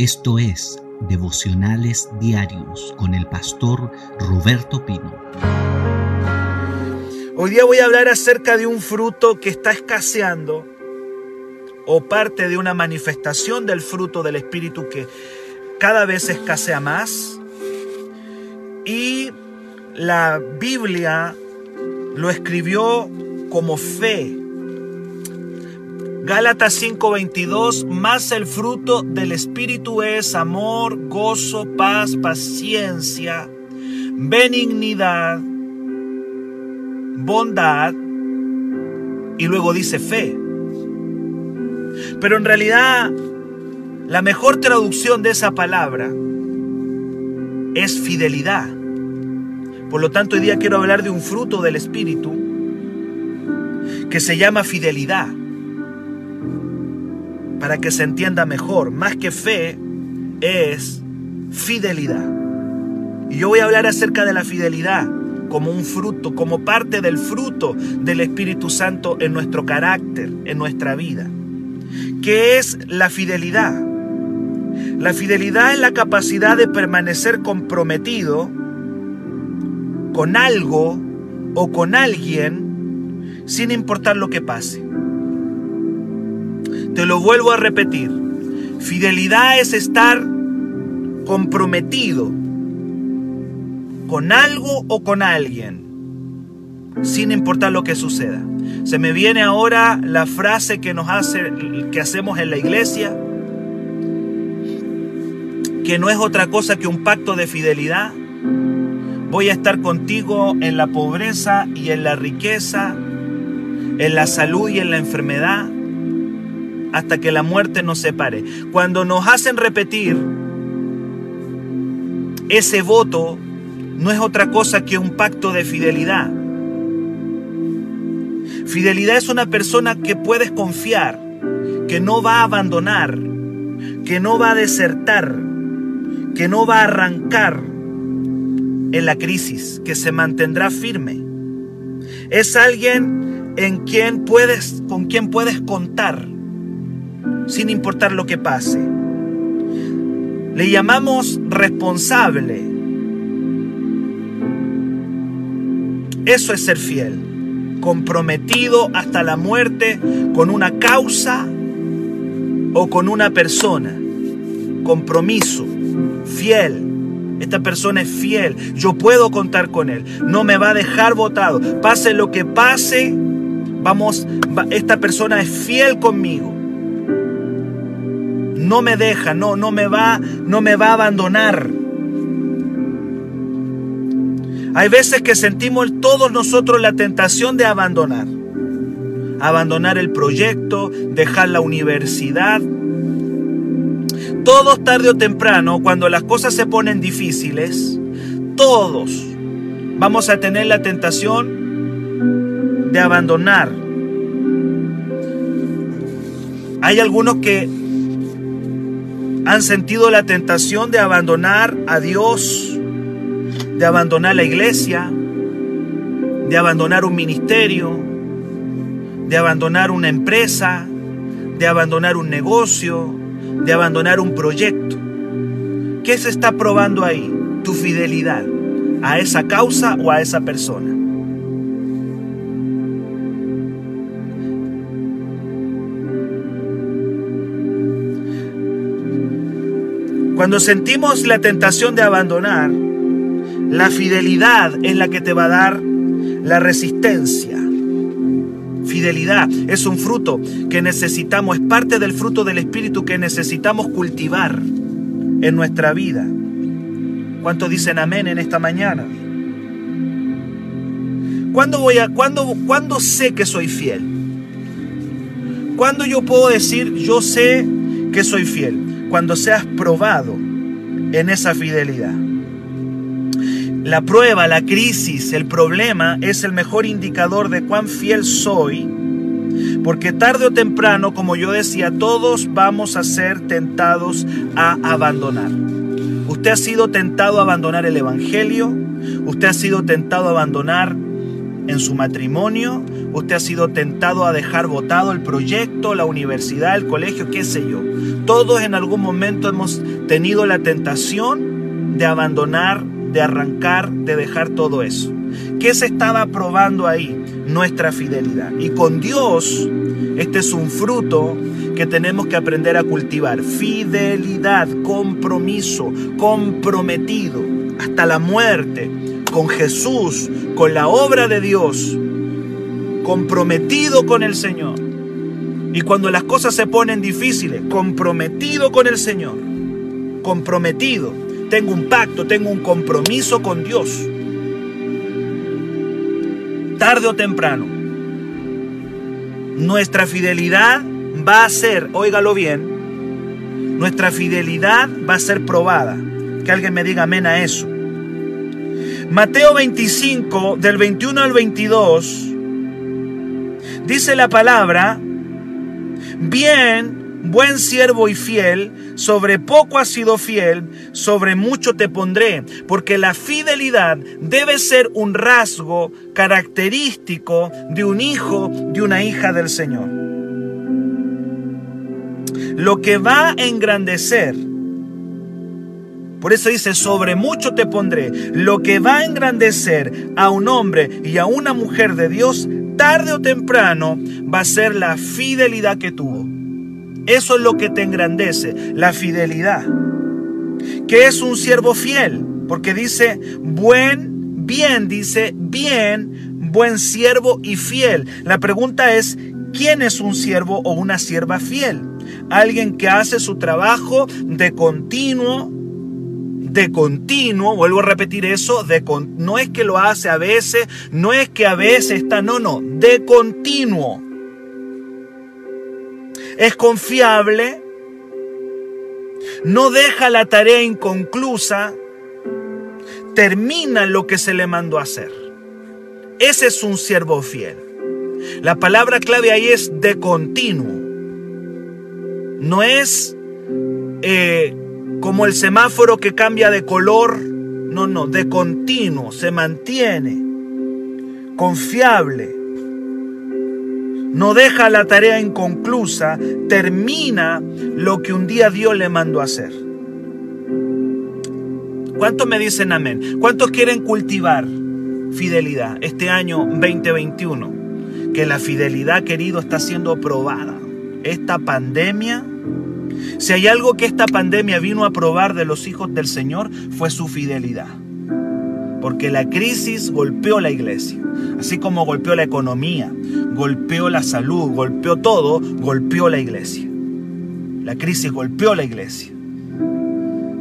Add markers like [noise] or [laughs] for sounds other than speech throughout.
Esto es Devocionales Diarios con el pastor Roberto Pino. Hoy día voy a hablar acerca de un fruto que está escaseando o parte de una manifestación del fruto del Espíritu que cada vez escasea más. Y la Biblia lo escribió como fe Gálatas 5:22, más el fruto del Espíritu es amor, gozo, paz, paciencia, benignidad, bondad, y luego dice fe. Pero en realidad, la mejor traducción de esa palabra es fidelidad. Por lo tanto, hoy día quiero hablar de un fruto del Espíritu que se llama fidelidad para que se entienda mejor, más que fe, es fidelidad. Y yo voy a hablar acerca de la fidelidad como un fruto, como parte del fruto del Espíritu Santo en nuestro carácter, en nuestra vida. ¿Qué es la fidelidad? La fidelidad es la capacidad de permanecer comprometido con algo o con alguien sin importar lo que pase. Te lo vuelvo a repetir. Fidelidad es estar comprometido con algo o con alguien, sin importar lo que suceda. Se me viene ahora la frase que nos hace, que hacemos en la iglesia, que no es otra cosa que un pacto de fidelidad. Voy a estar contigo en la pobreza y en la riqueza, en la salud y en la enfermedad hasta que la muerte nos separe. Cuando nos hacen repetir ese voto, no es otra cosa que un pacto de fidelidad. Fidelidad es una persona que puedes confiar, que no va a abandonar, que no va a desertar, que no va a arrancar en la crisis, que se mantendrá firme. Es alguien en quien puedes, con quien puedes contar sin importar lo que pase. Le llamamos responsable. Eso es ser fiel, comprometido hasta la muerte con una causa o con una persona. Compromiso, fiel. Esta persona es fiel, yo puedo contar con él, no me va a dejar votado. Pase lo que pase, vamos, esta persona es fiel conmigo no me deja, no, no me va, no me va a abandonar. Hay veces que sentimos todos nosotros la tentación de abandonar. Abandonar el proyecto, dejar la universidad. Todos tarde o temprano, cuando las cosas se ponen difíciles, todos vamos a tener la tentación de abandonar. Hay algunos que han sentido la tentación de abandonar a Dios, de abandonar la iglesia, de abandonar un ministerio, de abandonar una empresa, de abandonar un negocio, de abandonar un proyecto. ¿Qué se está probando ahí? Tu fidelidad a esa causa o a esa persona. Cuando sentimos la tentación de abandonar, la fidelidad es la que te va a dar la resistencia. Fidelidad es un fruto que necesitamos, es parte del fruto del Espíritu que necesitamos cultivar en nuestra vida. ¿Cuántos dicen amén en esta mañana? ¿Cuándo, voy a, cuándo, ¿Cuándo sé que soy fiel? ¿Cuándo yo puedo decir yo sé que soy fiel? Cuando seas probado en esa fidelidad. La prueba, la crisis, el problema es el mejor indicador de cuán fiel soy, porque tarde o temprano, como yo decía, todos vamos a ser tentados a abandonar. Usted ha sido tentado a abandonar el Evangelio, usted ha sido tentado a abandonar en su matrimonio, usted ha sido tentado a dejar votado el proyecto, la universidad, el colegio, qué sé yo. Todos en algún momento hemos tenido la tentación de abandonar, de arrancar, de dejar todo eso. ¿Qué se estaba probando ahí? Nuestra fidelidad. Y con Dios, este es un fruto que tenemos que aprender a cultivar. Fidelidad, compromiso, comprometido hasta la muerte con Jesús, con la obra de Dios, comprometido con el Señor. Y cuando las cosas se ponen difíciles, comprometido con el Señor, comprometido. Tengo un pacto, tengo un compromiso con Dios. Tarde o temprano, nuestra fidelidad va a ser, óigalo bien, nuestra fidelidad va a ser probada. Que alguien me diga amén a eso. Mateo 25, del 21 al 22, dice la palabra, bien, buen siervo y fiel, sobre poco has sido fiel, sobre mucho te pondré, porque la fidelidad debe ser un rasgo característico de un hijo, de una hija del Señor. Lo que va a engrandecer por eso dice, sobre mucho te pondré. Lo que va a engrandecer a un hombre y a una mujer de Dios, tarde o temprano, va a ser la fidelidad que tuvo. Eso es lo que te engrandece, la fidelidad. Que es un siervo fiel, porque dice, buen, bien, dice, bien, buen siervo y fiel. La pregunta es, ¿quién es un siervo o una sierva fiel? Alguien que hace su trabajo de continuo, de continuo, vuelvo a repetir eso, de no es que lo hace a veces, no es que a veces está, no, no, de continuo. Es confiable, no deja la tarea inconclusa, termina lo que se le mandó a hacer. Ese es un siervo fiel. La palabra clave ahí es de continuo. No es eh, como el semáforo que cambia de color, no, no, de continuo, se mantiene, confiable, no deja la tarea inconclusa, termina lo que un día Dios le mandó a hacer. ¿Cuántos me dicen amén? ¿Cuántos quieren cultivar fidelidad este año 2021? Que la fidelidad, querido, está siendo probada. Esta pandemia si hay algo que esta pandemia vino a probar de los hijos del Señor fue su fidelidad. Porque la crisis golpeó la iglesia, así como golpeó la economía, golpeó la salud, golpeó todo, golpeó la iglesia. La crisis golpeó la iglesia.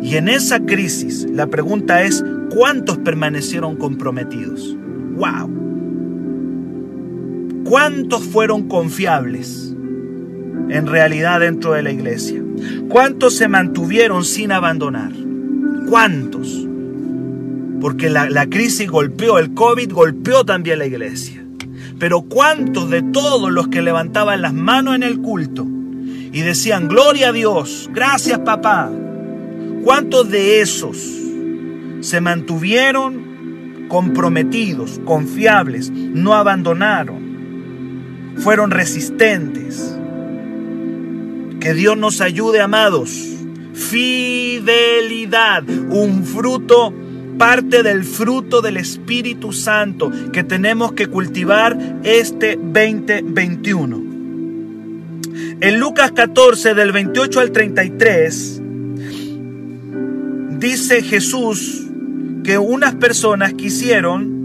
Y en esa crisis la pregunta es, ¿cuántos permanecieron comprometidos? ¡Wow! ¿Cuántos fueron confiables en realidad dentro de la iglesia? ¿Cuántos se mantuvieron sin abandonar? ¿Cuántos? Porque la, crisis golpeó, el COVID golpeó también la iglesia. Pero ¿cuántos de todos los que levantaban las manos en el culto y decían, gloria a Dios, gracias papá? ¿Cuántos de esos se mantuvieron comprometidos, confiables, no abandonaron, fueron resistentes? Que Dios nos ayude, amados. Fidelidad, un fruto, parte del fruto del Espíritu Santo que tenemos que cultivar este 2021. En Lucas 14 del 28 al 33 dice Jesús que unas personas quisieron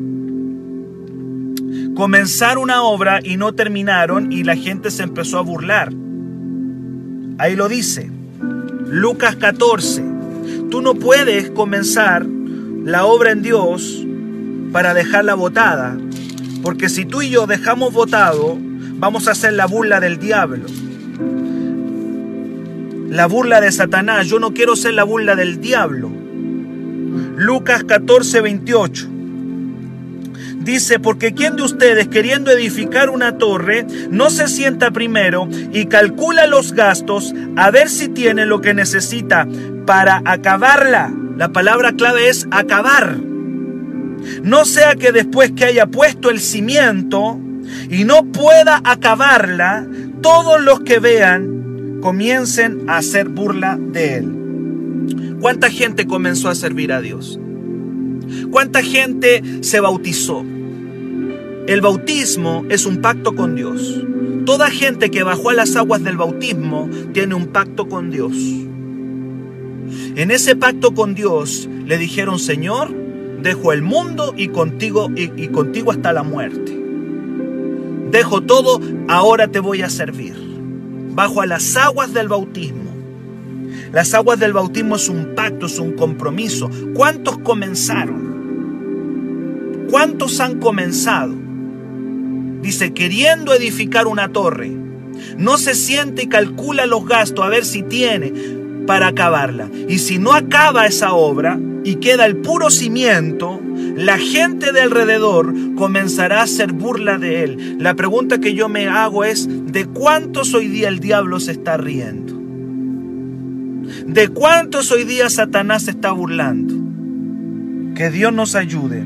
comenzar una obra y no terminaron y la gente se empezó a burlar. Ahí lo dice. Lucas 14. Tú no puedes comenzar la obra en Dios para dejarla votada. Porque si tú y yo dejamos votado, vamos a hacer la burla del diablo. La burla de Satanás. Yo no quiero ser la burla del diablo. Lucas 14, 28. Dice, porque ¿quién de ustedes queriendo edificar una torre no se sienta primero y calcula los gastos a ver si tiene lo que necesita para acabarla? La palabra clave es acabar. No sea que después que haya puesto el cimiento, y no pueda acabarla, todos los que vean comiencen a hacer burla de él. ¿Cuánta gente comenzó a servir a Dios? ¿Cuánta gente se bautizó? El bautismo es un pacto con Dios. Toda gente que bajó a las aguas del bautismo tiene un pacto con Dios. En ese pacto con Dios le dijeron, Señor, dejo el mundo y contigo y, contigo hasta la muerte. Dejo todo, ahora te voy a servir. Bajo a las aguas del bautismo. Las aguas del bautismo es un pacto, es un compromiso. ¿Cuántos comenzaron? ¿Cuántos han comenzado? Dice, queriendo edificar una torre. No se siente y calcula los gastos a ver si tiene para acabarla. Y si no acaba esa obra y queda el puro cimiento, la gente de alrededor comenzará a hacer burla de él. La pregunta que yo me hago es, ¿de cuántos hoy día el diablo se está riendo? ¿De cuántos hoy día Satanás se está burlando? Que Dios nos ayude.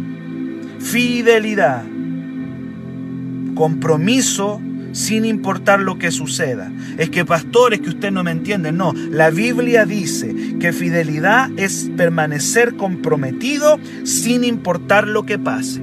Fidelidad compromiso sin importar lo que suceda. Es que pastores que usted no me entiende, no. La Biblia dice que fidelidad es permanecer comprometido sin importar lo que pase.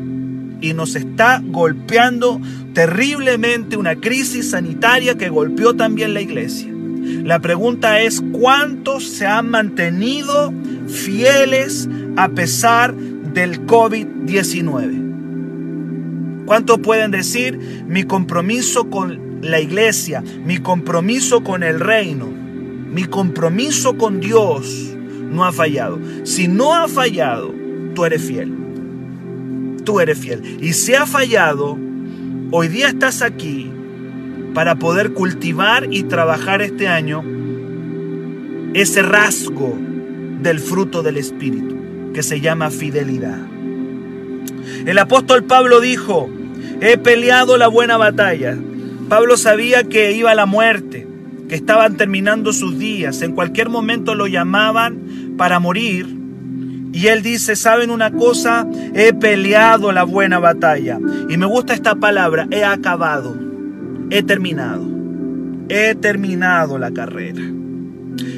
Y nos está golpeando terriblemente una crisis sanitaria que golpeó también la iglesia. La pregunta es, ¿cuántos se han mantenido fieles a pesar del COVID-19? ¿Cuántos pueden decir mi compromiso con la iglesia, mi compromiso con el reino, mi compromiso con Dios no ha fallado? Si no ha fallado, tú eres fiel. Tú eres fiel. Y si ha fallado, hoy día estás aquí para poder cultivar y trabajar este año ese rasgo del fruto del Espíritu que se llama fidelidad. El apóstol Pablo dijo, he peleado la buena batalla. Pablo sabía que iba a la muerte, que estaban terminando sus días, en cualquier momento lo llamaban para morir. Y él dice, ¿saben una cosa? He peleado la buena batalla. Y me gusta esta palabra, he acabado, he terminado, he terminado la carrera.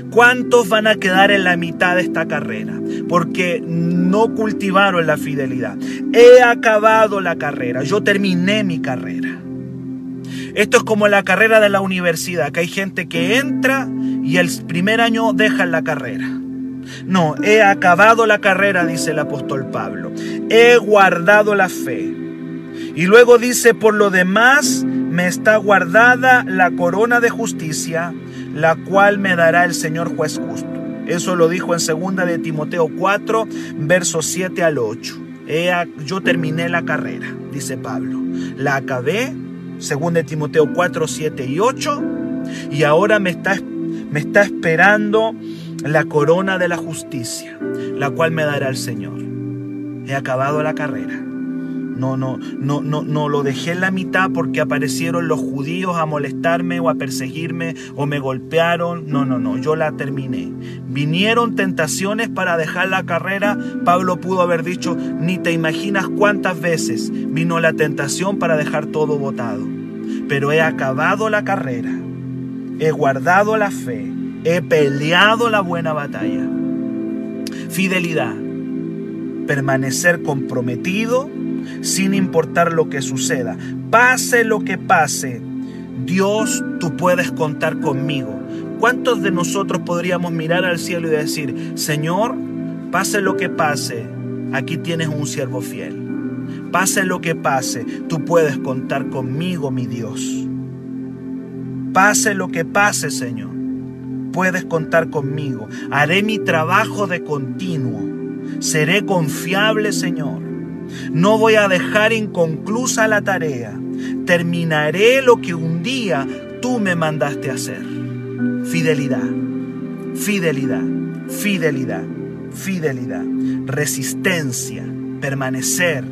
¿Cuántos van a quedar en la mitad de esta carrera? Porque no cultivaron la fidelidad. He acabado la carrera, yo terminé mi carrera. Esto es como la carrera de la universidad, que hay gente que entra y el primer año deja la carrera. No, he acabado la carrera, dice el apóstol Pablo. He guardado la fe. Y luego dice, por lo demás me está guardada la corona de justicia la cual me dará el Señor juez justo. Eso lo dijo en 2 de Timoteo 4, versos 7 al 8. yo terminé la carrera, dice Pablo. La acabé, 2 de Timoteo 4, 7 y 8, y ahora me está, me está esperando la corona de la justicia, la cual me dará el Señor. He acabado la carrera. No, no, no, no, no lo dejé en la mitad porque aparecieron los judíos a molestarme o a perseguirme o me golpearon. No, no, no, yo la terminé. Vinieron tentaciones para dejar la carrera. Pablo pudo haber dicho, ni te imaginas cuántas veces vino la tentación para dejar todo botado. Pero he acabado la carrera. He guardado la fe. He peleado la buena batalla. Fidelidad. Permanecer comprometido sin importar lo que suceda. Pase lo que pase, Dios, tú puedes contar conmigo. ¿Cuántos de nosotros podríamos mirar al cielo y decir, Señor, pase lo que pase, aquí tienes un siervo fiel? Pase lo que pase, tú puedes contar conmigo, mi Dios. Pase lo que pase, Señor, puedes contar conmigo. Haré mi trabajo de continuo. Seré confiable, Señor. No voy a dejar inconclusa la tarea. Terminaré lo que un día tú me mandaste hacer. Fidelidad, fidelidad, fidelidad, fidelidad, resistencia, permanecer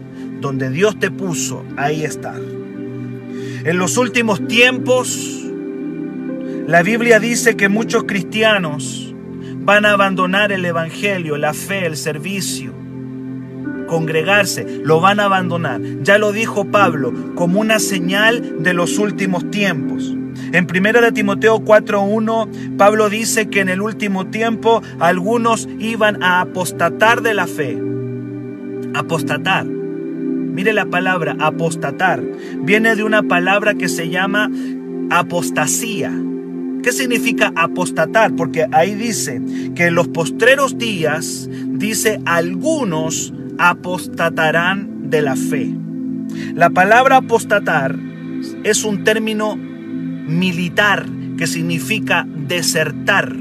donde Dios te puso, ahí está. En los últimos tiempos, la Biblia dice que muchos cristianos van a abandonar el Evangelio, la fe, el servicio congregarse, lo van a abandonar. Ya lo dijo Pablo, como una señal de los últimos tiempos. En 1 de Timoteo 4:1, Pablo dice que en el último tiempo algunos iban a apostatar de la fe. Apostatar. Mire la palabra apostatar. Viene de una palabra que se llama apostasía. ¿Qué significa apostatar? Porque ahí dice que en los postreros días, dice, algunos apostatarán de la fe. La palabra apostatar es un término militar que significa desertar.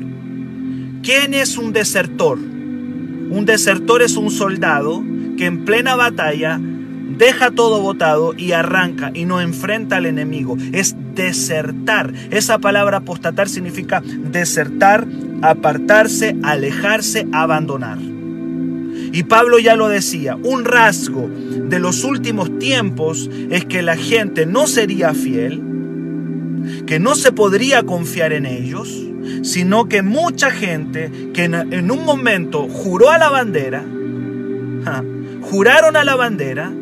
¿Quién es un desertor? Un desertor es un soldado que en plena batalla deja todo botado y arranca y no enfrenta al enemigo. Es desertar. Esa palabra apostatar significa desertar, apartarse, alejarse, abandonar. Y Pablo ya lo decía, un rasgo de los últimos tiempos es que la gente no sería fiel, que no se podría confiar en ellos, sino que mucha gente que en, un momento juró a la bandera, juraron a la bandera,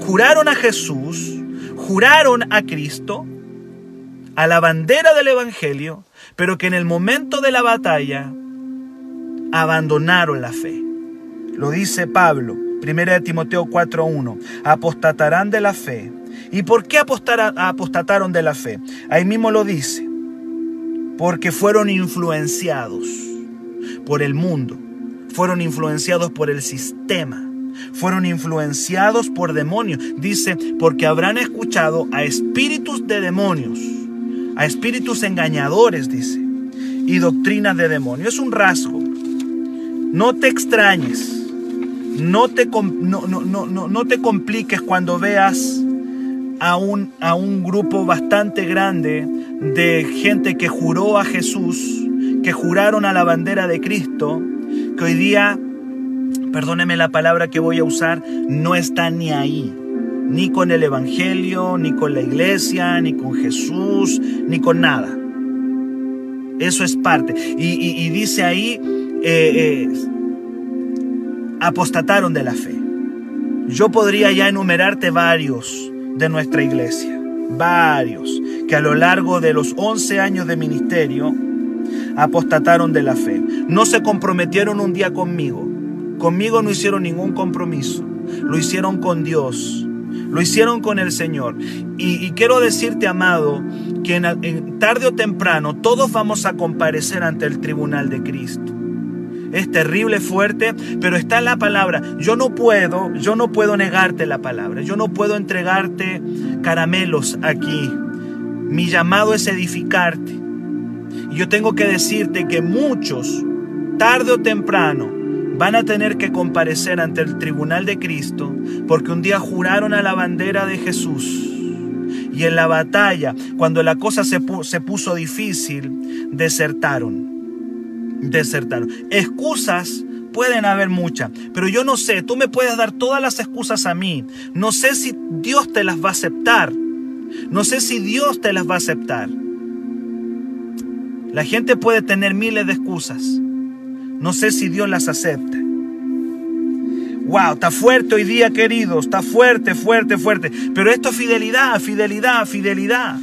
juraron a Jesús, juraron a Cristo, a la bandera del Evangelio, pero que en el momento de la batalla abandonaron la fe. Lo dice Pablo, 1 Timoteo 4.1, apostatarán de la fe. ¿Y por qué apostataron de la fe? Ahí mismo lo dice, porque fueron influenciados por el mundo, fueron influenciados por el sistema fueron influenciados por demonios. Dice, porque habrán escuchado a espíritus de demonios, a espíritus engañadores, dice, y doctrinas de demonios. Es un rasgo. No te extrañes, no te, no, no, no, te compliques cuando veas a un, a un grupo bastante grande de gente que juró a Jesús, que juraron a la bandera de Cristo, que hoy día perdóneme la palabra que voy a usar, no está ni ahí, ni con el Evangelio, ni con la iglesia, ni con Jesús, ni con nada. Eso es parte. Y, dice ahí, eh, eh, apostataron de la fe. Yo podría ya enumerarte varios de nuestra iglesia, varios, que a lo largo de los 11 años de ministerio apostataron de la fe. No se comprometieron un día conmigo, Conmigo no hicieron ningún compromiso. Lo hicieron con Dios. Lo hicieron con el Señor. Y, quiero decirte, amado, que en, tarde o temprano todos vamos a comparecer ante el tribunal de Cristo. Es terrible, fuerte, pero está la palabra. Yo no puedo, yo no puedo negarte la palabra. Yo no puedo entregarte caramelos aquí. Mi llamado es edificarte. Y yo tengo que decirte que muchos, tarde o temprano, van a tener que comparecer ante el tribunal de Cristo porque un día juraron a la bandera de Jesús. Y en la batalla, cuando la cosa se, puso difícil, desertaron. Desertaron. Excusas pueden haber muchas, pero yo no sé, tú me puedes dar todas las excusas a mí. No sé si Dios te las va a aceptar. No sé si Dios te las va a aceptar. La gente puede tener miles de excusas. No sé si Dios las acepta. Wow, está fuerte hoy día, queridos. Está fuerte, fuerte, fuerte. Pero esto es fidelidad, fidelidad, fidelidad.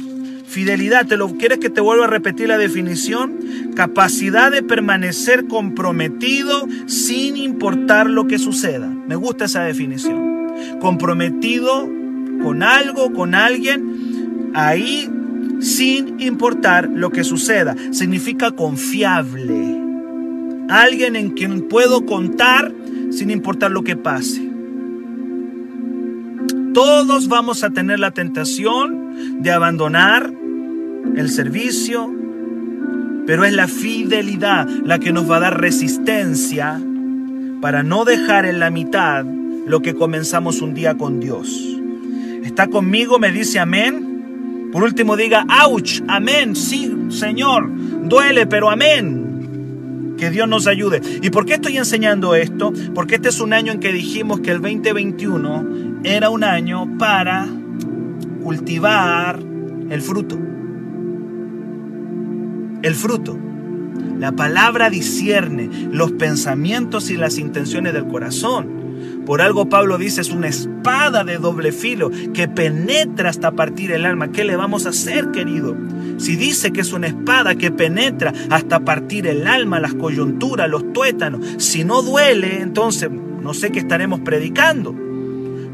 Fidelidad, ¿te lo quieres que te vuelva a repetir la definición? Capacidad de permanecer comprometido sin importar lo que suceda. Me gusta esa definición. Comprometido con algo, con alguien, ahí sin importar lo que suceda. Significa confiable alguien en quien puedo contar sin importar lo que pase. Todos vamos a tener la tentación de abandonar el servicio, pero es la fidelidad la que nos va a dar resistencia para no dejar en la mitad lo que comenzamos un día con Dios. ¿Está conmigo? Me dice amén. Por último diga, ouch, amén, sí, Señor, duele, pero amén. Que Dios nos ayude. ¿Y por qué estoy enseñando esto? Porque este es un año en que dijimos que el 2021 era un año para cultivar el fruto. El fruto. La palabra discierne los pensamientos y las intenciones del corazón. Por algo Pablo dice es una espada de doble filo que penetra hasta partir el alma. ¿Qué le vamos a hacer, querido? Si dice que es una espada que penetra hasta partir el alma, las coyunturas, los tuétanos, si no duele, entonces no sé qué estaremos predicando.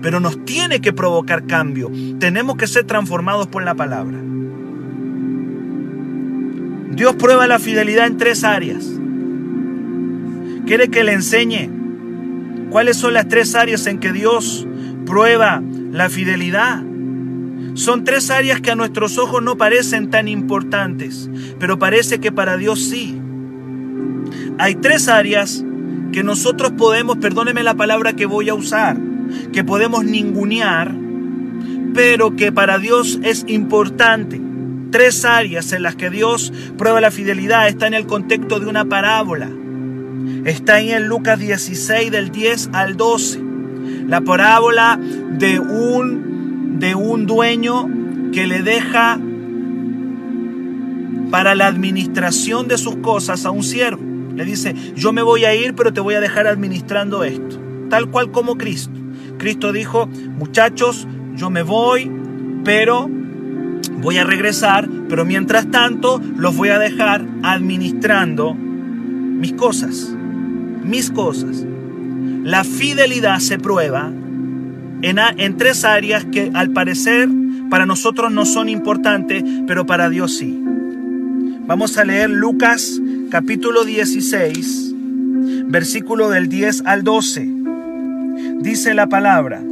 Pero nos tiene que provocar cambio. Tenemos que ser transformados por la palabra. Dios prueba la fidelidad en tres áreas. ¿Quiere que le enseñe ¿Cuáles son las tres áreas en que Dios prueba la fidelidad? Son tres áreas que a nuestros ojos no parecen tan importantes, pero parece que para Dios sí. Hay tres áreas que nosotros podemos, perdóneme la palabra que voy a usar, que podemos ningunear, pero que para Dios es importante. Tres áreas en las que Dios prueba la fidelidad está en el contexto de una parábola. Está ahí en Lucas 16 del 10 al 12. La parábola de un, de un dueño que le deja para la administración de sus cosas a un siervo. Le dice, yo me voy a ir, pero te voy a dejar administrando esto. Tal cual como Cristo. Cristo dijo, muchachos, yo me voy, pero voy a regresar, pero mientras tanto los voy a dejar administrando mis cosas mis cosas. La fidelidad se prueba en, en tres áreas que al parecer para nosotros no son importantes, pero para Dios sí. Vamos a leer Lucas capítulo 16, versículo del 10 al 12. Dice la palabra.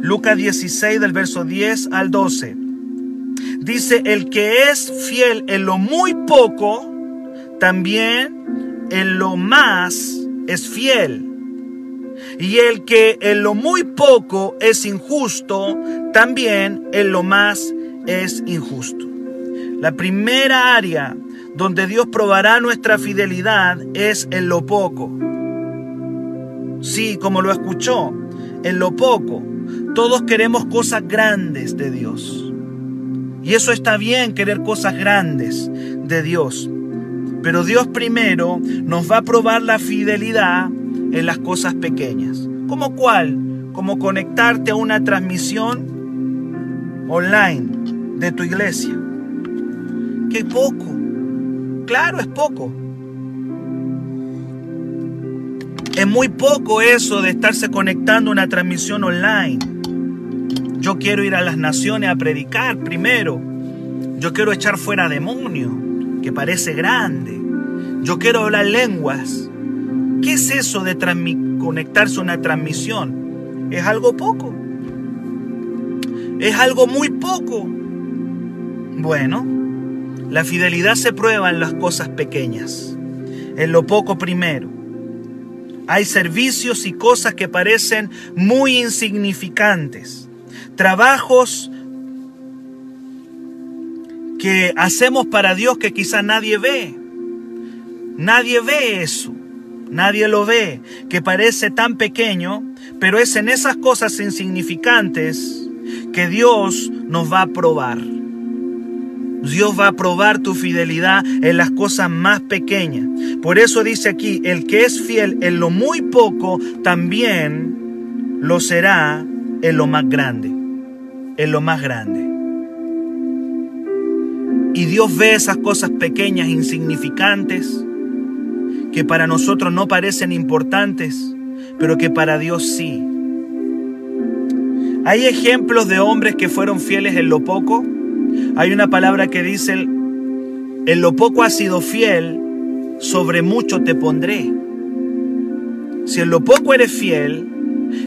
Lucas 16 del verso 10 al 12. Dice, el que es fiel en lo muy poco, también en lo más es fiel. Y el que en lo muy poco es injusto, también en lo más es injusto. La primera área donde Dios probará nuestra fidelidad es en lo poco. Sí, como lo escuchó, en lo poco. Todos queremos cosas grandes de Dios. Y eso está bien, querer cosas grandes de Dios. Pero Dios primero nos va a probar la fidelidad en las cosas pequeñas. ¿Cómo cuál? Como conectarte a una transmisión online de tu iglesia. Qué poco. Claro, es poco. Es muy poco eso de estarse conectando a una transmisión online. Yo quiero ir a las naciones a predicar primero. Yo quiero echar fuera demonios que parece grande. Yo quiero hablar lenguas. ¿Qué es eso de conectarse a una transmisión? Es algo poco. Es algo muy poco. Bueno, la fidelidad se prueba en las cosas pequeñas, en lo poco primero. Hay servicios y cosas que parecen muy insignificantes, trabajos que hacemos para Dios que quizá nadie ve. Nadie ve eso. Nadie lo ve, que parece tan pequeño, pero es en esas cosas insignificantes que Dios nos va a probar. Dios va a probar tu fidelidad en las cosas más pequeñas. Por eso dice aquí, el que es fiel en lo muy poco, también lo será en lo más grande. En lo más grande. Y Dios ve esas cosas pequeñas, insignificantes, que para nosotros no parecen importantes, pero que para Dios sí. Hay ejemplos de hombres que fueron fieles en lo poco. Hay una palabra que dice, en lo poco has sido fiel, sobre mucho te pondré. Si en lo poco eres fiel,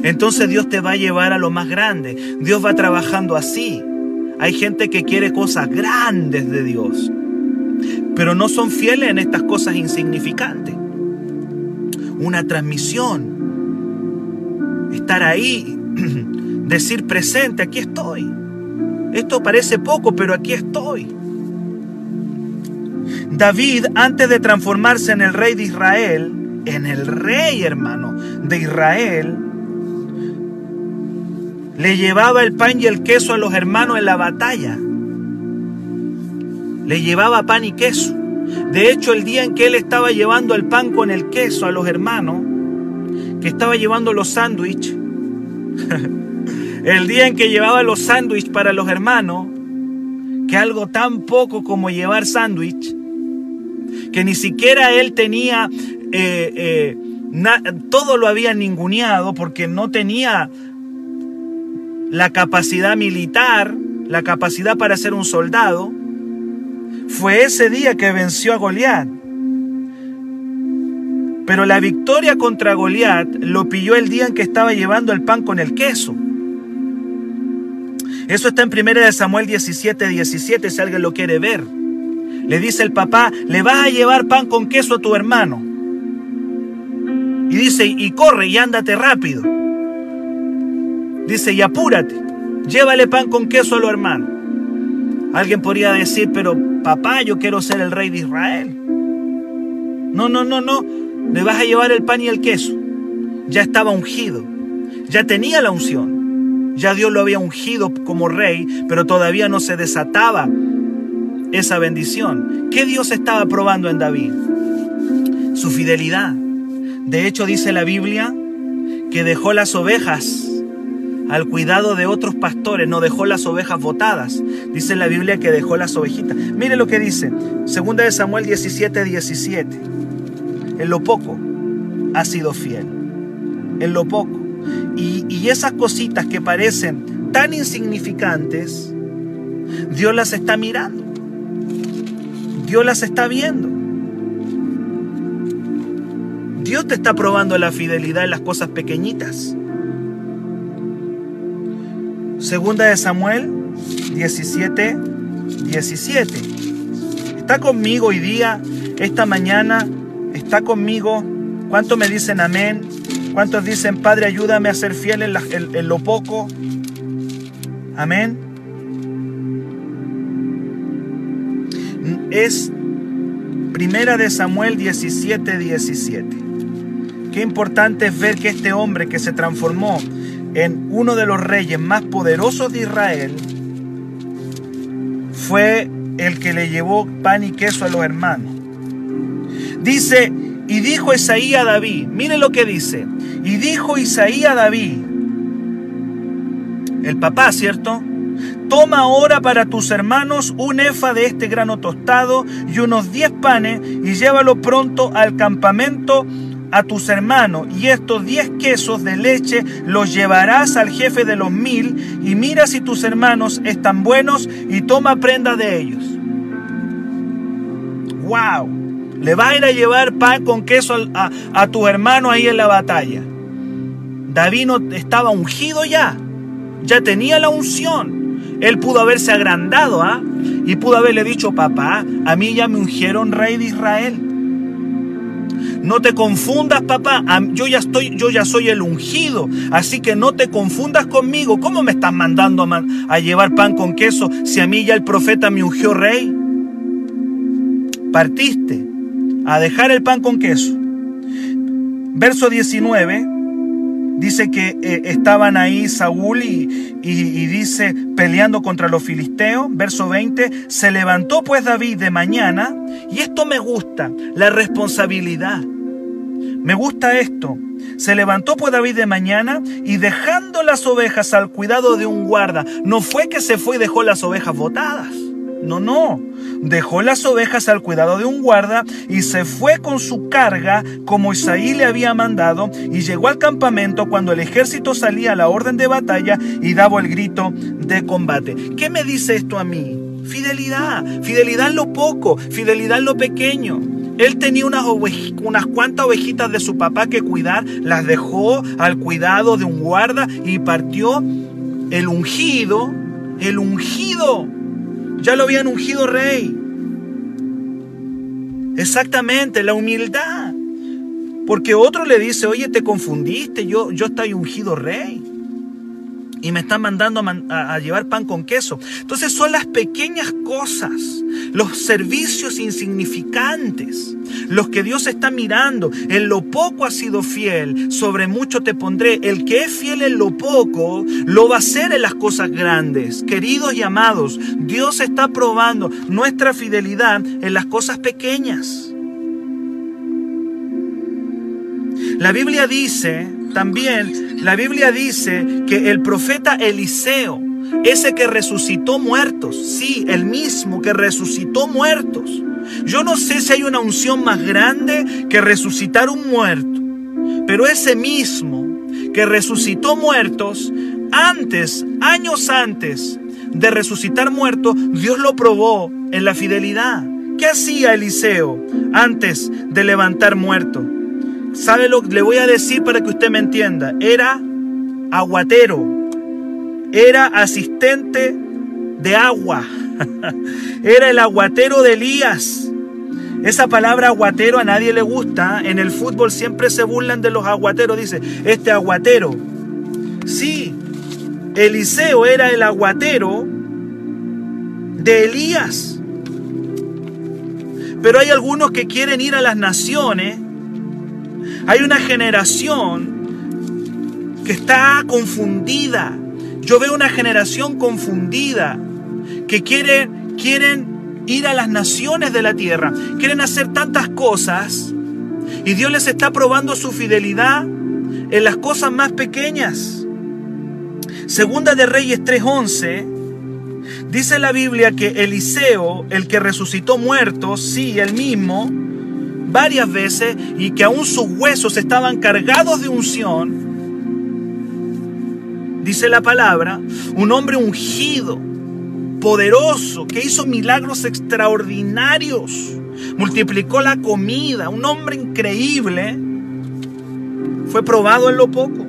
entonces Dios te va a llevar a lo más grande. Dios va trabajando así. Hay gente que quiere cosas grandes de Dios, pero no son fieles en estas cosas insignificantes. Una transmisión, estar ahí, [clears throat] decir presente, aquí estoy. Esto parece poco, pero aquí estoy. David, antes de transformarse en el rey de Israel, en el rey hermano de Israel, le llevaba el pan y el queso a los hermanos en la batalla. Le llevaba pan y queso. De hecho, el día en que él estaba llevando el pan con el queso a los hermanos, que estaba llevando los sándwiches, [laughs] el día en que llevaba los sándwiches para los hermanos, que algo tan poco como llevar sándwich, que ni siquiera él tenía, eh, eh, todo lo había ninguneado porque no tenía la capacidad militar, la capacidad para ser un soldado, fue ese día que venció a Goliat. Pero la victoria contra Goliat lo pilló el día en que estaba llevando el pan con el queso. Eso está en 1 Samuel 17, 17, si alguien lo quiere ver. Le dice el papá, le vas a llevar pan con queso a tu hermano. Y dice, y corre y ándate rápido. Dice, y apúrate, llévale pan con queso a los hermanos. Alguien podría decir, pero papá, yo quiero ser el rey de Israel. No, no, no, no. Le vas a llevar el pan y el queso. Ya estaba ungido. Ya tenía la unción. Ya Dios lo había ungido como rey, pero todavía no se desataba esa bendición. ¿Qué Dios estaba probando en David? Su fidelidad. De hecho, dice la Biblia que dejó las ovejas al cuidado de otros pastores, no dejó las ovejas botadas. Dice la Biblia que dejó las ovejitas. Mire lo que dice, segunda de Samuel 17, 17. En lo poco ha sido fiel. En lo poco. Y, esas cositas que parecen tan insignificantes, Dios las está mirando. Dios las está viendo. Dios te está probando la fidelidad en las cosas pequeñitas. Segunda de Samuel 17, 17. Está conmigo hoy día, esta mañana, está conmigo. ¿Cuánto me dicen amén? ¿Cuántos dicen, Padre, ayúdame a ser fiel en, lo poco? Amén. Es Primera de Samuel 17, 17. Qué importante es ver que este hombre que se transformó en uno de los reyes más poderosos de Israel fue el que le llevó pan y queso a los hermanos. Dice, y dijo Isaías a David, mire lo que dice, y dijo Isaías a David, el papá, ¿cierto? Toma ahora para tus hermanos un efa de este grano tostado y unos diez panes y llévalo pronto al campamento a tus hermanos y estos diez quesos de leche los llevarás al jefe de los mil y mira si tus hermanos están buenos y toma prenda de ellos. ¡Wow! Le va a ir a llevar pan con queso a, tu hermano ahí en la batalla. David no estaba ungido ya, ya tenía la unción. Él pudo haberse agrandado, ¿ah? Y pudo haberle dicho, papá, a mí ya me ungieron rey de Israel. No te confundas, papá. Yo ya estoy, yo ya soy el ungido. Así que no te confundas conmigo. ¿Cómo me estás mandando a llevar pan con queso si a mí ya el profeta me ungió rey? Partiste a dejar el pan con queso. Verso 19 dice que eh, estaban ahí Saúl y, y, dice peleando contra los filisteos. Verso 20, se levantó pues David de mañana y esto me gusta, la responsabilidad. Me gusta esto. Se levantó pues David de mañana y dejando las ovejas al cuidado de un guarda, no fue que se fue y dejó las ovejas botadas. No, no. Dejó las ovejas al cuidado de un guarda y se fue con su carga como Isaí le había mandado y llegó al campamento cuando el ejército salía a la orden de batalla y daba el grito de combate. ¿Qué me dice esto a mí? Fidelidad, fidelidad en lo poco, fidelidad en lo pequeño. Él tenía unas, unas cuantas ovejitas de su papá que cuidar, las dejó al cuidado de un guarda y partió el ungido, el ungido ya lo habían ungido rey. Exactamente, la humildad. Porque otro le dice, oye, te confundiste, yo, yo estoy ungido rey y me están mandando a, llevar pan con queso. Entonces son las pequeñas cosas, los servicios insignificantes, los que Dios está mirando. En lo poco has sido fiel, sobre mucho te pondré. El que es fiel en lo poco, lo va a hacer en las cosas grandes. Queridos y amados, Dios está probando nuestra fidelidad en las cosas pequeñas. La Biblia dice también, la Biblia dice que el profeta Eliseo, ese que resucitó muertos, sí, el mismo que resucitó muertos. Yo no sé si hay una unción más grande que resucitar un muerto, pero ese mismo que resucitó muertos, antes, años antes de resucitar muertos, Dios lo probó en la fidelidad. ¿Qué hacía Eliseo antes de levantar muerto? ¿Sabe lo que le voy a decir para que usted me entienda? Era aguatero, era asistente de agua, [laughs] era el aguatero de Elías. Esa palabra aguatero a nadie le gusta. En el fútbol siempre se burlan de los aguateros. Dice, este aguatero. Sí, Eliseo era el aguatero de Elías. Pero hay algunos que quieren ir a las naciones. Hay una generación que está confundida. Yo veo una generación confundida que quiere, quieren ir a las naciones de la tierra. Quieren hacer tantas cosas. Y Dios les está probando su fidelidad en las cosas más pequeñas. Segunda de Reyes 3:11 dice la Biblia que Eliseo, el que resucitó muertos, sí, el mismo, varias veces y que aún sus huesos estaban cargados de unción, dice la palabra, un hombre ungido, poderoso, que hizo milagros extraordinarios, multiplicó la comida, un hombre increíble, fue probado en lo poco.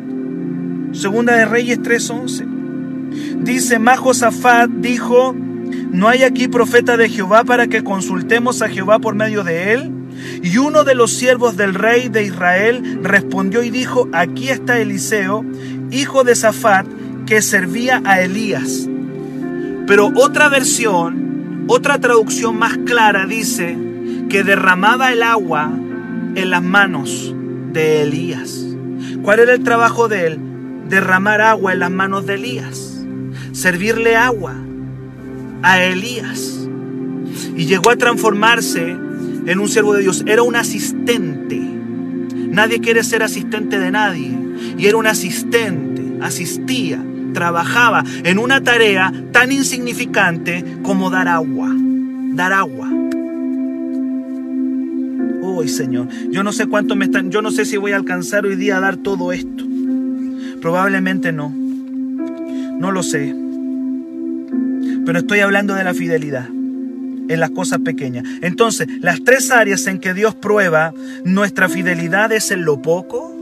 Segunda de Reyes 3:11. Dice, Mahosafat dijo, ¿no hay aquí profeta de Jehová para que consultemos a Jehová por medio de él? Y uno de los siervos del rey de Israel respondió y dijo, aquí está Eliseo, hijo de Safat, que servía a Elías. Pero otra versión, otra traducción más clara dice que derramaba el agua en las manos de Elías. ¿Cuál era el trabajo de él? Derramar agua en las manos de Elías. Servirle agua a Elías. Y llegó a transformarse en un siervo de Dios. Era un asistente. Nadie quiere ser asistente de nadie. Y era un asistente. Asistía, trabajaba en una tarea tan insignificante como dar agua. Dar agua. Hoy, Señor, yo no sé cuánto me están, yo no sé si voy a alcanzar hoy día a dar todo esto. Probablemente no. No lo sé. Pero estoy hablando de la fidelidad en las cosas pequeñas. Entonces, las tres áreas en que Dios prueba nuestra fidelidad es en lo poco,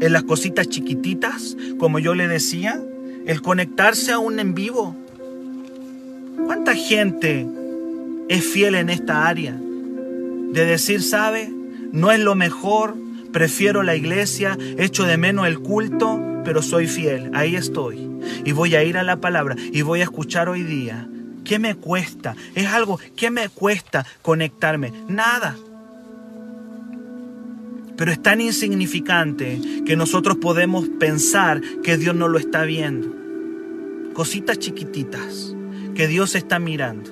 en las cositas chiquititas, como yo le decía, el conectarse a un en vivo. ¿Cuánta gente es fiel en esta área? De decir, ¿sabe? No es lo mejor, prefiero la iglesia, echo de menos el culto, pero soy fiel, ahí estoy. Y voy a ir a la palabra y voy a escuchar hoy día. ¿Qué me cuesta? Es algo, ¿qué me cuesta conectarme? Nada. Pero es tan insignificante que nosotros podemos pensar que Dios no lo está viendo. Cositas chiquititas que Dios está mirando.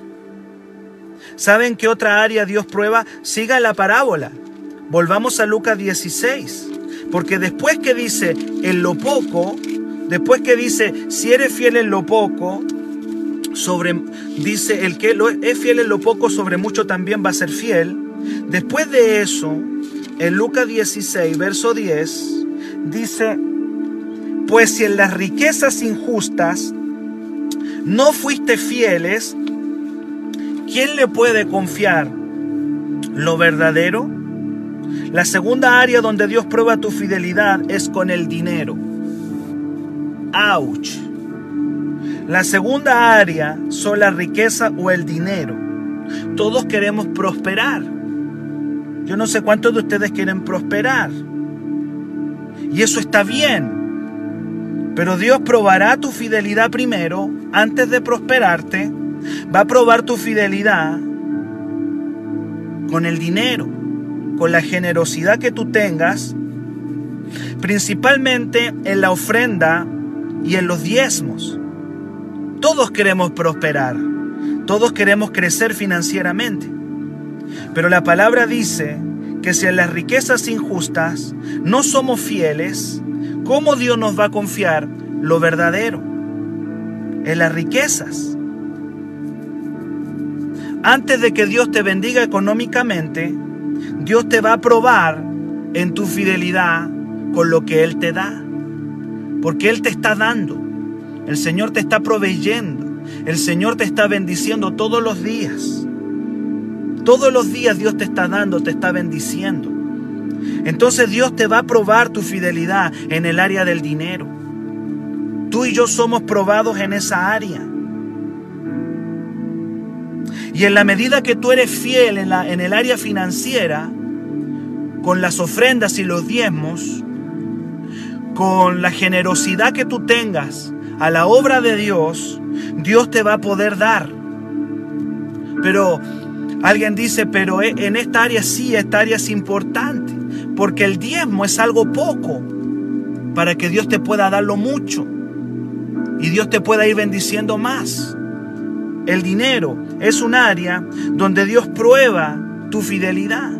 ¿Saben qué otra área Dios prueba? Siga la parábola. Volvamos a Lucas 16. Porque después que dice en lo poco, después que dice si eres fiel en lo poco, sobre, dice el que es fiel en lo poco, sobre mucho también va a ser fiel. Después de eso, en Lucas 16, verso 10, dice, pues si en las riquezas injustas no fuiste fieles, ¿quién le puede confiar lo verdadero? La segunda área donde Dios prueba tu fidelidad es con el dinero. ¡Auch! La segunda área son la riqueza o el dinero. Todos queremos prosperar. Yo no sé cuántos de ustedes quieren prosperar. Y eso está bien. Pero Dios probará tu fidelidad primero antes de prosperarte. Va a probar tu fidelidad con el dinero, con la generosidad que tú tengas, principalmente en la ofrenda y en los diezmos. Todos queremos prosperar, todos queremos crecer financieramente. Pero la palabra dice que si en las riquezas injustas no somos fieles, ¿cómo Dios nos va a confiar lo verdadero? En las riquezas. Antes de que Dios te bendiga económicamente, Dios te va a probar en tu fidelidad con lo que Él te da. Porque Él te está dando. El Señor te está proveyendo. El Señor te está bendiciendo todos los días. Todos los días Dios te está dando, te está bendiciendo. Entonces Dios te va a probar tu fidelidad en el área del dinero. Tú y yo somos probados en esa área. Y en la medida que tú eres fiel en, la, en el área financiera, con las ofrendas y los diezmos, con la generosidad que tú tengas a la obra de Dios, Dios te va a poder dar. Pero alguien dice, pero e, en esta área sí, esta área es importante, porque el diezmo es algo poco para que Dios te pueda dar lo mucho y Dios te pueda ir bendiciendo más. El dinero es un área donde Dios prueba tu fidelidad.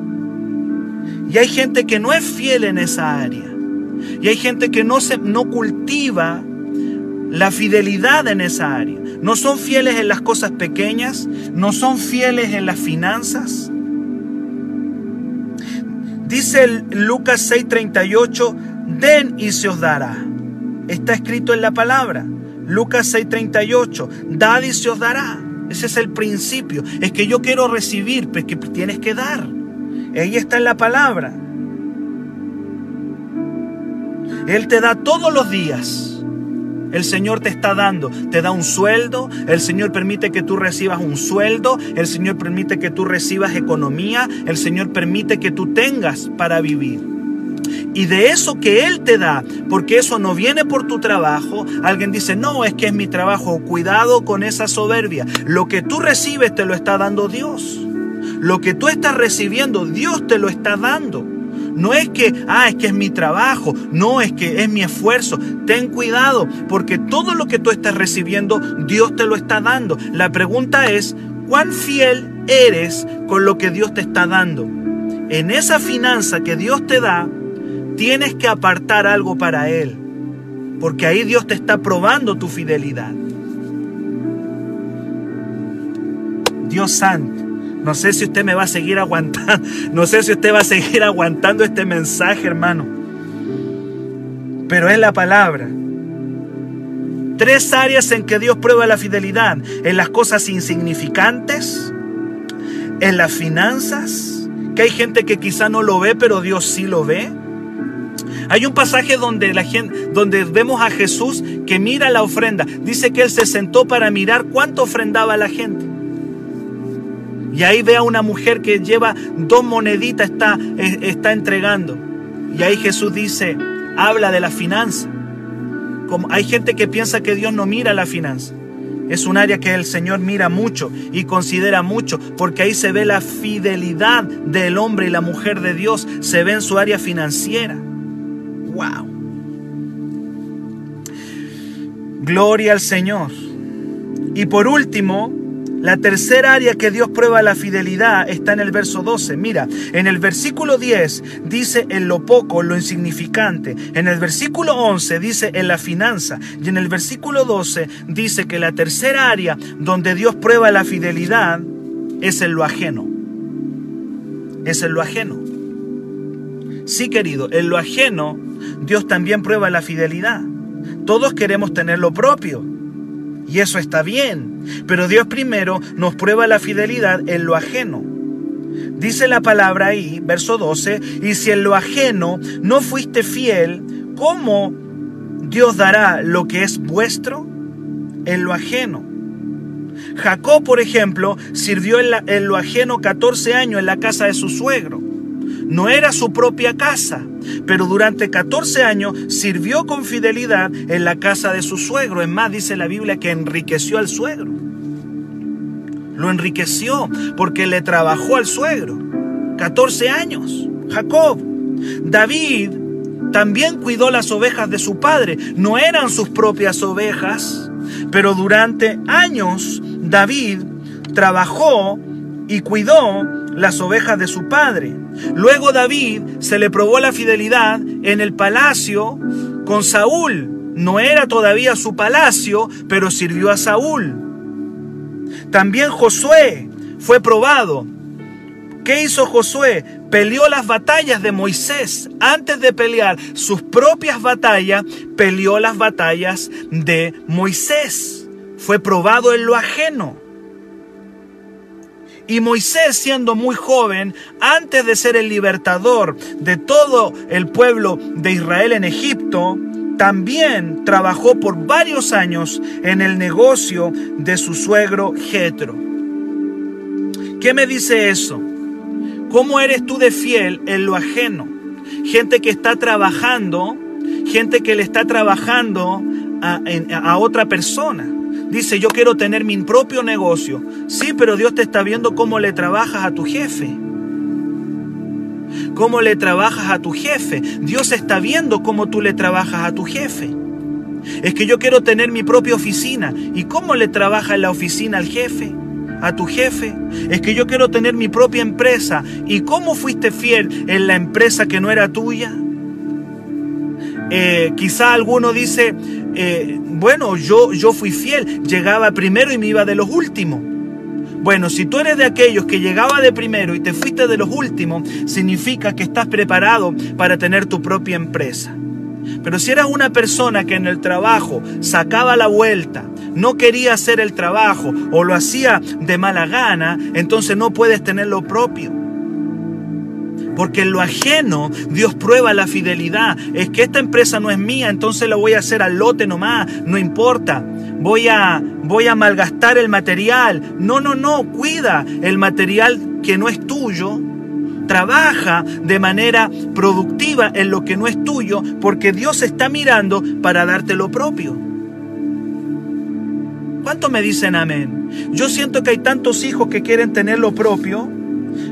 Y hay gente que no es fiel en esa área. Y hay gente que no, se, no cultiva la fidelidad en esa área. No son fieles en las cosas pequeñas, no son fieles en las finanzas. Dice Lucas 6:38, den y se os dará. Está escrito en la palabra. Lucas 6:38, dad y se os dará. Ese es el principio. Es que yo quiero recibir, pues que tienes que dar. Ahí está en la palabra. Él te da todos los días. El Señor te está dando, te da un sueldo, el Señor permite que tú recibas un sueldo, el Señor permite que tú recibas economía, el Señor permite que tú tengas para vivir. Y de eso que Él te da, porque eso no viene por tu trabajo, alguien dice, no, es que es mi trabajo, cuidado con esa soberbia. Lo que tú recibes te lo está dando Dios. Lo que tú estás recibiendo, Dios te lo está dando. No es que, ah, es que es mi trabajo, no es que es mi esfuerzo. Ten cuidado, porque todo lo que tú estás recibiendo, Dios te lo está dando. La pregunta es, ¿cuán fiel eres con lo que Dios te está dando? En esa finanza que Dios te da, tienes que apartar algo para Él, porque ahí Dios te está probando tu fidelidad. Dios santo. No sé si usted me va a seguir aguantando. [laughs] No sé si usted va a seguir aguantando este mensaje, hermano. Pero es la palabra. Tres áreas en que Dios prueba la fidelidad. En las cosas insignificantes. En las finanzas. Que hay gente que quizá no lo ve, pero Dios sí lo ve. Hay un pasaje donde, la gente, donde vemos a Jesús que mira la ofrenda. Dice que Él se sentó para mirar cuánto ofrendaba la gente. Y ahí ve a una mujer que lleva dos moneditas, está, está entregando. Y ahí Jesús dice, habla de la finanza. Como hay gente que piensa que Dios no mira la finanza. Es un área que el Señor mira mucho y considera mucho, porque ahí se ve la fidelidad del hombre y la mujer de Dios, se ve en su área financiera. ¡Wow! Gloria al Señor. Y por último, la tercera área que Dios prueba la fidelidad está en el verso 12. Mira, en el versículo 10 dice en lo poco, lo insignificante. En el versículo 11 dice en la finanza. Y en el versículo 12 dice que la tercera área donde Dios prueba la fidelidad es en lo ajeno. Es en lo ajeno. Sí, querido, en lo ajeno Dios también prueba la fidelidad. Todos queremos tener lo propio. Y eso está bien. Pero Dios primero nos prueba la fidelidad en lo ajeno. Dice la palabra ahí, verso 12, y si en lo ajeno no fuiste fiel, ¿cómo Dios dará lo que es vuestro en lo ajeno? Jacob, por ejemplo, sirvió en, en lo ajeno 14 años en la casa de su suegro. No era su propia casa, pero durante 14 años sirvió con fidelidad en la casa de su suegro. Es más, dice la Biblia que enriqueció al suegro. Lo enriqueció porque le trabajó al suegro. 14 años. Jacob. David también cuidó las ovejas de su padre. No eran sus propias ovejas, pero durante años David trabajó y cuidó las ovejas de su padre. Luego David se le probó la fidelidad en el palacio con Saúl. No era todavía su palacio, pero sirvió a Saúl. También Josué fue probado. ¿Qué hizo Josué? Peleó las batallas de Moisés. Antes de pelear sus propias batallas, peleó las batallas de Moisés. Fue probado en lo ajeno. Y Moisés, siendo muy joven, antes de ser el libertador de todo el pueblo de Israel en Egipto, también trabajó por varios años en el negocio de su suegro Jetro. ¿Qué me dice eso? ¿Cómo eres tú de fiel en lo ajeno? Gente que está trabajando, gente que le está trabajando a, a otra persona. Dice, yo quiero tener mi propio negocio. Sí, pero Dios te está viendo cómo le trabajas a tu jefe. Cómo le trabajas a tu jefe. Dios está viendo cómo tú le trabajas a tu jefe. Es que yo quiero tener mi propia oficina. ¿Y cómo le trabaja en la oficina al jefe? A tu jefe. Es que yo quiero tener mi propia empresa. ¿Y cómo fuiste fiel en la empresa que no era tuya? Eh, quizá alguno dice, eh, bueno, yo, yo fui fiel, llegaba primero y me iba de los últimos. Bueno, si tú eres de aquellos que llegaba de primero y te fuiste de los últimos, significa que estás preparado para tener tu propia empresa. Pero si eras una persona que en el trabajo sacaba la vuelta, no quería hacer el trabajo o lo hacía de mala gana, entonces no puedes tener lo propio. Porque en lo ajeno Dios prueba la fidelidad. Es que esta empresa no es mía, entonces la voy a hacer al lote nomás, no importa. Voy a, voy a malgastar el material. No, no, no, cuida el material que no es tuyo. Trabaja de manera productiva en lo que no es tuyo, porque Dios está mirando para darte lo propio. ¿Cuánto me dicen amén? Yo siento que hay tantos hijos que quieren tener lo propio,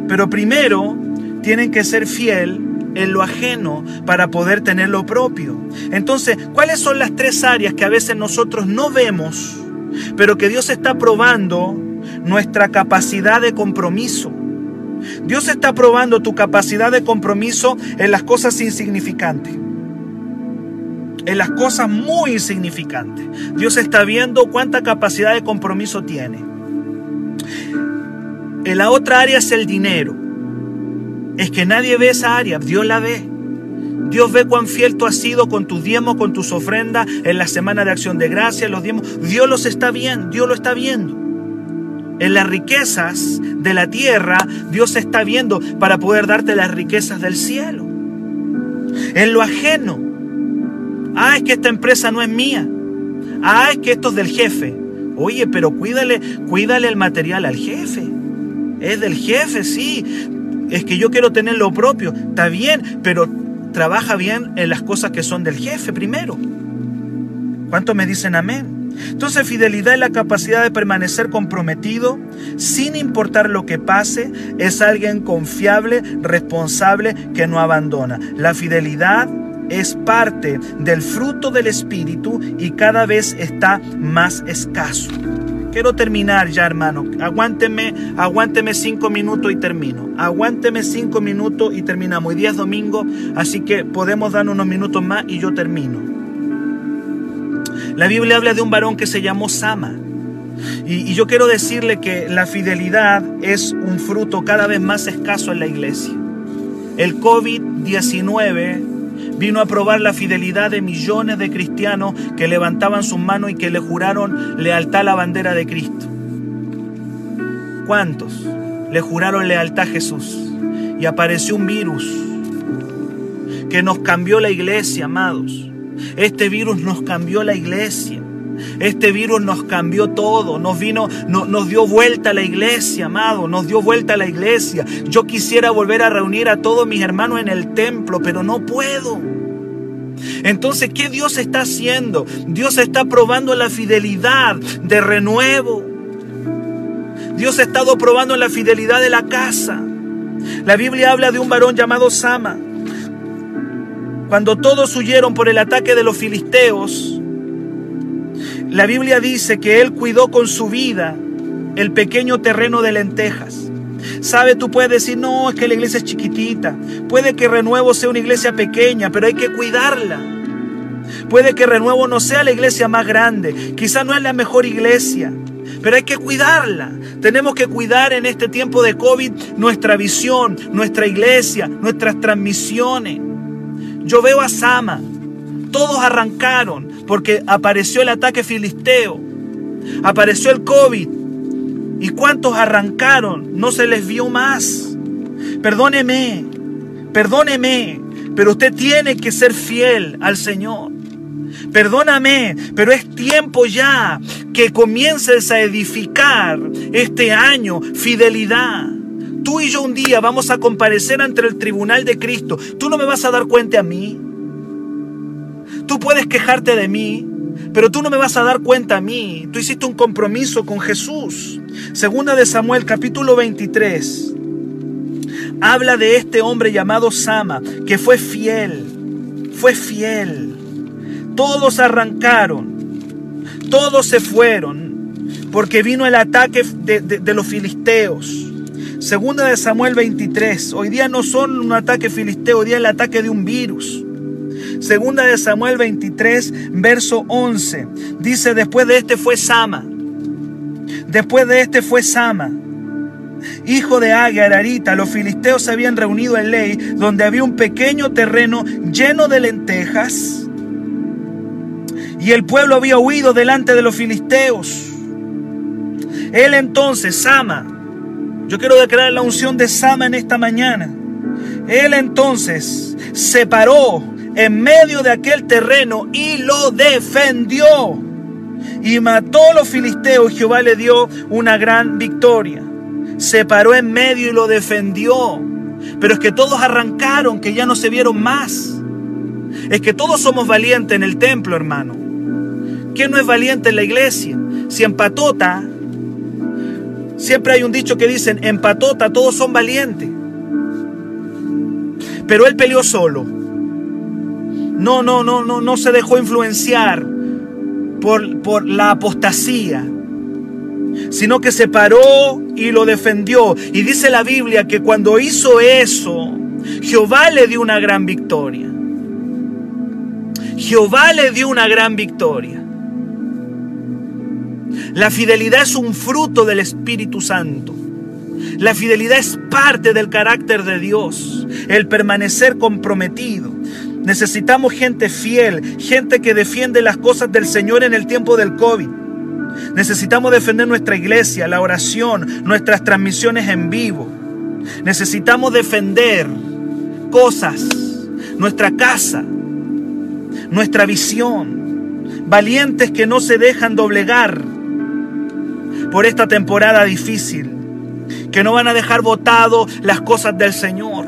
pero primero tienen que ser fiel en lo ajeno para poder tener lo propio. Entonces, ¿cuáles son las tres áreas que a veces nosotros no vemos, pero que Dios está probando nuestra capacidad de compromiso? Dios está probando tu capacidad de compromiso en las cosas insignificantes. En las cosas muy insignificantes. Dios está viendo cuánta capacidad de compromiso tiene. En la otra área es el dinero es que nadie ve esa área, Dios la ve. Dios ve cuán fiel tú has sido con tus diezmos, con tus ofrendas, en la semana de acción de gracia, los diezmos. Dios los está viendo, Dios lo está viendo. En las riquezas de la tierra, Dios está viendo para poder darte las riquezas del cielo. En lo ajeno. Ah, es que esta empresa no es mía. Ah, es que esto es del jefe. Oye, pero cuídale, cuídale el material al jefe. Es del jefe, sí es que yo quiero tener lo propio. Está bien, pero trabaja bien en las cosas que son del jefe primero. ¿Cuántos me dicen amén? Entonces fidelidad es la capacidad de permanecer comprometido sin importar lo que pase. Es alguien confiable, responsable, que no abandona. La fidelidad es parte del fruto del Espíritu y cada vez está más escaso. Quiero terminar ya, hermano. Aguánteme, aguánteme cinco minutos y termino. Aguánteme cinco minutos y terminamos. Hoy día es domingo, así que podemos dar unos minutos más y yo termino. La Biblia habla de un varón que se llamó Sama. Y, y yo quiero decirle que la fidelidad es un fruto cada vez más escaso en la iglesia. El COVID-19 vino a probar la fidelidad de millones de cristianos que levantaban sus manos y que le juraron lealtad a la bandera de Cristo. ¿Cuántos le juraron lealtad a Jesús? Y apareció un virus que nos cambió la iglesia, amados. Este virus nos cambió la iglesia. Este virus nos cambió todo, nos vino, nos dio vuelta a la iglesia, amado, nos dio vuelta a la iglesia. Yo quisiera volver a reunir a todos mis hermanos en el templo, pero no puedo. Entonces, ¿qué Dios está haciendo? Dios está probando la fidelidad de renuevo. Dios ha estado probando la fidelidad de la casa. La Biblia habla de un varón llamado Sama. Cuando todos huyeron por el ataque de los filisteos, la Biblia dice que él cuidó con su vida el pequeño terreno de lentejas. Sabe, tú puedes decir, no, es que la iglesia es chiquitita. Puede que Renuevo sea una iglesia pequeña, pero hay que cuidarla. Puede que Renuevo no sea la iglesia más grande. Quizá no es la mejor iglesia, pero hay que cuidarla. Tenemos que cuidar en este tiempo de COVID nuestra visión, nuestra iglesia, nuestras transmisiones. Yo veo a Sama. Todos arrancaron porque apareció el ataque filisteo. Apareció el COVID. ¿Y cuántos arrancaron? No se les vio más. Perdóneme, perdóneme, pero usted tiene que ser fiel al Señor. Perdóname, pero es tiempo ya que comiences a edificar este año fidelidad. Tú y yo un día vamos a comparecer ante el tribunal de Cristo. Tú no me vas a dar cuenta a mí. Tú puedes quejarte de mí, pero tú no me vas a dar cuenta a mí. Tú hiciste un compromiso con Jesús. Segunda de Samuel capítulo 23. Habla de este hombre llamado Sama, que fue fiel. Fue fiel. Todos arrancaron. Todos se fueron. Porque vino el ataque de, de los filisteos. Segunda de Samuel 23. Hoy día no son un ataque filisteo, hoy día el ataque de un virus. Segunda de Samuel 23, verso 11. Dice, después de este fue Sama. Después de este fue Sama. Hijo de Agar, Arita, los filisteos se habían reunido en Ley, donde había un pequeño terreno lleno de lentejas. Y el pueblo había huido delante de los filisteos. Él entonces, Sama, yo quiero declarar la unción de Sama en esta mañana. Él entonces se paró en medio de aquel terreno y lo defendió. Y mató a los filisteos y Jehová le dio una gran victoria. Se paró en medio y lo defendió. Pero es que todos arrancaron, que ya no se vieron más. Es que todos somos valientes en el templo, hermano. ¿Quién no es valiente en la iglesia? Si en patota, siempre hay un dicho que dicen, en patota todos son valientes. Pero él peleó solo. No, no, no, no, no se dejó influenciar por, por la apostasía, sino que se paró y lo defendió. Y dice la Biblia que cuando hizo eso, Jehová le dio una gran victoria. Jehová le dio una gran victoria. La fidelidad es un fruto del Espíritu Santo. La fidelidad es parte del carácter de Dios, el permanecer comprometido. Necesitamos gente fiel, gente que defiende las cosas del Señor en el tiempo del COVID. Necesitamos defender nuestra iglesia, la oración, nuestras transmisiones en vivo. Necesitamos defender cosas, nuestra casa, nuestra visión. Valientes que no se dejan doblegar por esta temporada difícil. Que no van a dejar botado las cosas del Señor.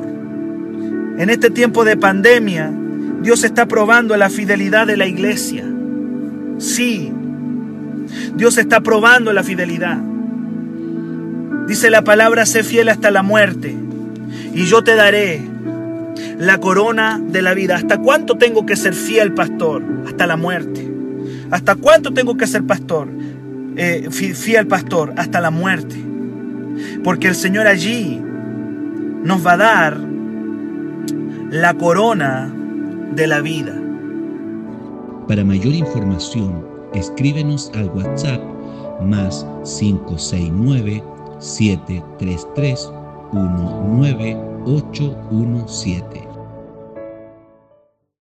En este tiempo de pandemia, Dios está probando la fidelidad de la iglesia. Sí, Dios está probando la fidelidad. Dice la palabra, sé fiel hasta la muerte y yo te daré la corona de la vida. ¿Hasta cuánto tengo que ser fiel, pastor? Hasta la muerte. ¿Hasta cuánto tengo que ser pastor? Eh, fiel pastor, hasta la muerte. Porque el Señor allí nos va a dar la corona de la vida. Para mayor información, escríbenos al WhatsApp más 569 733 19817.